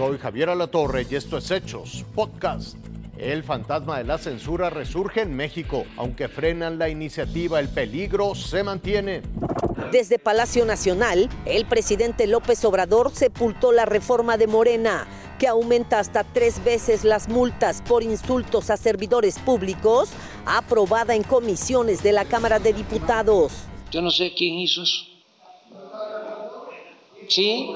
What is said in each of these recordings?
Soy Javier Alatorre y esto es Hechos, podcast. El fantasma de la censura resurge en México. Aunque frenan la iniciativa, el peligro se mantiene. Desde Palacio Nacional, el presidente López Obrador sepultó la reforma de Morena, que aumenta hasta tres veces las multas por insultos a servidores públicos, aprobada en comisiones de la Cámara de Diputados. Yo no sé quién hizo eso. Sí,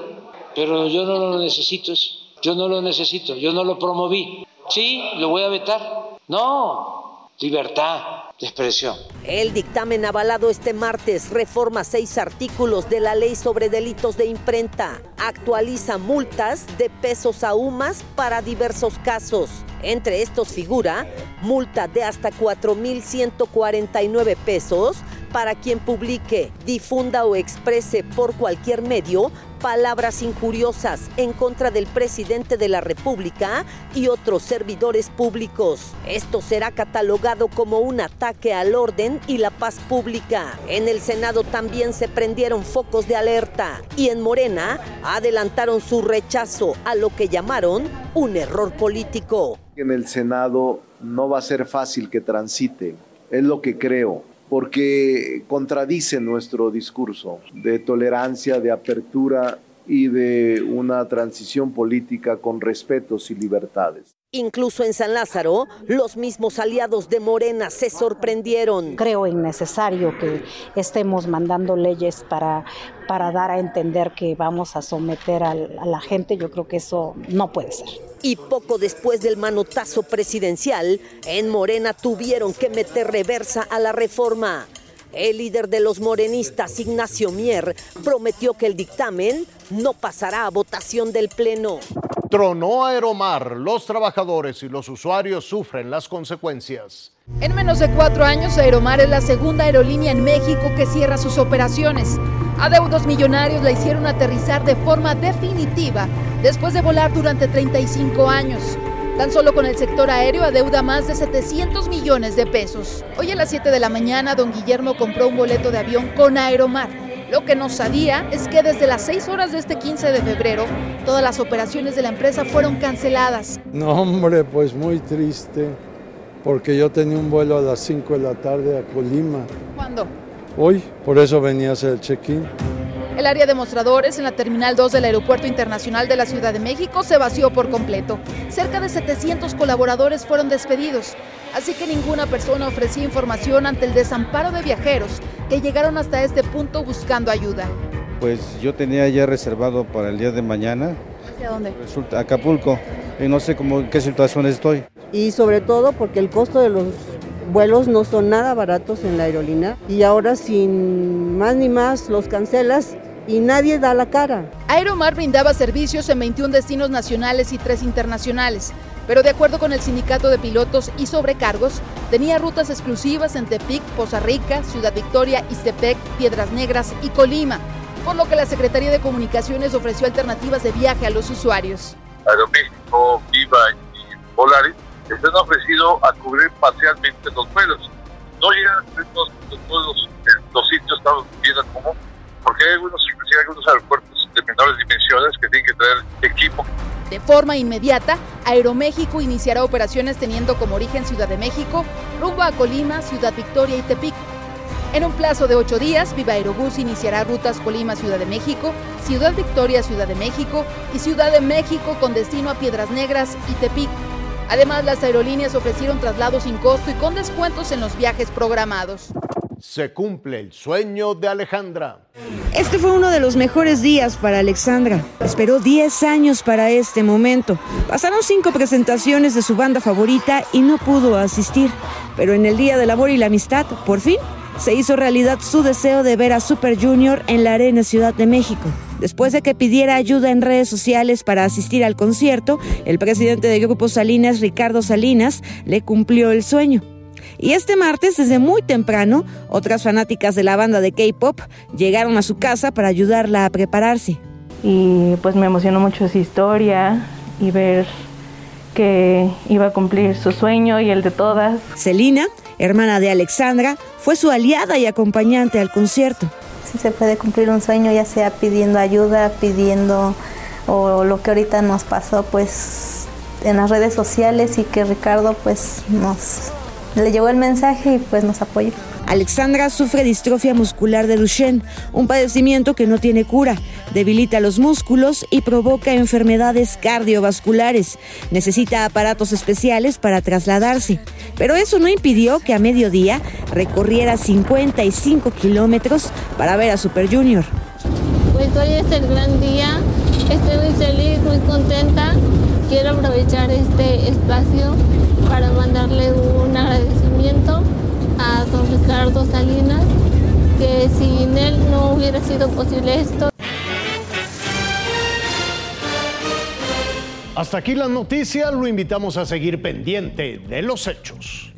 pero yo no lo necesito eso. Yo no lo necesito, yo no lo promoví. Sí, lo voy a vetar. No, libertad de expresión. El dictamen avalado este martes reforma seis artículos de la ley sobre delitos de imprenta. Actualiza multas de pesos a UMAS para diversos casos. Entre estos figura multa de hasta 4.149 pesos para quien publique, difunda o exprese por cualquier medio palabras injuriosas en contra del presidente de la República y otros servidores públicos. Esto será catalogado como un ataque al orden y la paz pública. En el Senado también se prendieron focos de alerta y en Morena adelantaron su rechazo a lo que llamaron un error político. En el Senado no va a ser fácil que transite, es lo que creo porque contradice nuestro discurso de tolerancia, de apertura y de una transición política con respetos y libertades. Incluso en San Lázaro, los mismos aliados de Morena se sorprendieron. Creo innecesario que estemos mandando leyes para, para dar a entender que vamos a someter a la gente. Yo creo que eso no puede ser. Y poco después del manotazo presidencial, en Morena tuvieron que meter reversa a la reforma. El líder de los morenistas, Ignacio Mier, prometió que el dictamen no pasará a votación del Pleno. Tronó Aeromar, los trabajadores y los usuarios sufren las consecuencias. En menos de cuatro años, Aeromar es la segunda aerolínea en México que cierra sus operaciones. Adeudos millonarios la hicieron aterrizar de forma definitiva después de volar durante 35 años. Tan solo con el sector aéreo adeuda más de 700 millones de pesos. Hoy a las 7 de la mañana, don Guillermo compró un boleto de avión con Aeromar. Lo que no sabía es que desde las 6 horas de este 15 de febrero, todas las operaciones de la empresa fueron canceladas. No, hombre, pues muy triste, porque yo tenía un vuelo a las 5 de la tarde a Colima. ¿Cuándo? Hoy, por eso venía a hacer el check-in. El área de mostradores en la Terminal 2 del Aeropuerto Internacional de la Ciudad de México se vació por completo. Cerca de 700 colaboradores fueron despedidos, así que ninguna persona ofrecía información ante el desamparo de viajeros que llegaron hasta este punto buscando ayuda. Pues yo tenía ya reservado para el día de mañana. ¿Hacia dónde? Resulta Acapulco y no sé cómo en qué situación estoy. Y sobre todo porque el costo de los vuelos no son nada baratos en la aerolínea y ahora sin más ni más los cancelas y nadie da la cara. Aeromar brindaba servicios en 21 destinos nacionales y 3 internacionales, pero de acuerdo con el sindicato de pilotos y sobrecargos, tenía rutas exclusivas en Tepic, Poza Rica, Ciudad Victoria, Iztepec, Piedras Negras y Colima, por lo que la Secretaría de Comunicaciones ofreció alternativas de viaje a los usuarios. Aeroméxico, Viva y Polaris les han ofrecido a cubrir parcialmente los vuelos. No llegan a cubrir todos, los, los sitios estados viendo como porque hay algunos, hay algunos aeropuertos de menores dimensiones que tienen que traer equipo. De forma inmediata, Aeroméxico iniciará operaciones teniendo como origen Ciudad de México, rumbo a Colima, Ciudad Victoria y Tepic. En un plazo de ocho días, Viva Aerobús iniciará rutas Colima-Ciudad de México, Ciudad Victoria-Ciudad de México y Ciudad de México con destino a Piedras Negras y Tepic. Además, las aerolíneas ofrecieron traslados sin costo y con descuentos en los viajes programados. Se cumple el sueño de Alejandra. Este fue uno de los mejores días para Alexandra. Esperó 10 años para este momento. Pasaron cinco presentaciones de su banda favorita y no pudo asistir. Pero en el Día del Amor y la Amistad, por fin, se hizo realidad su deseo de ver a Super Junior en la Arena Ciudad de México. Después de que pidiera ayuda en redes sociales para asistir al concierto, el presidente de Grupo Salinas, Ricardo Salinas, le cumplió el sueño. Y este martes, desde muy temprano, otras fanáticas de la banda de K-Pop llegaron a su casa para ayudarla a prepararse. Y pues me emocionó mucho esa historia y ver que iba a cumplir su sueño y el de todas. Celina, hermana de Alexandra, fue su aliada y acompañante al concierto. Si se puede cumplir un sueño, ya sea pidiendo ayuda, pidiendo o lo que ahorita nos pasó pues en las redes sociales y que Ricardo pues nos le llegó el mensaje y pues nos apoyó. Alexandra sufre distrofia muscular de Duchenne, un padecimiento que no tiene cura, debilita los músculos y provoca enfermedades cardiovasculares. Necesita aparatos especiales para trasladarse, pero eso no impidió que a mediodía recorriera 55 kilómetros para ver a Super Junior. Pues hoy es el gran día, estoy muy feliz, muy contenta. Quiero aprovechar este espacio para mandarle un don Ricardo Salinas, que sin él no hubiera sido posible esto. Hasta aquí las noticias, lo invitamos a seguir pendiente de los hechos.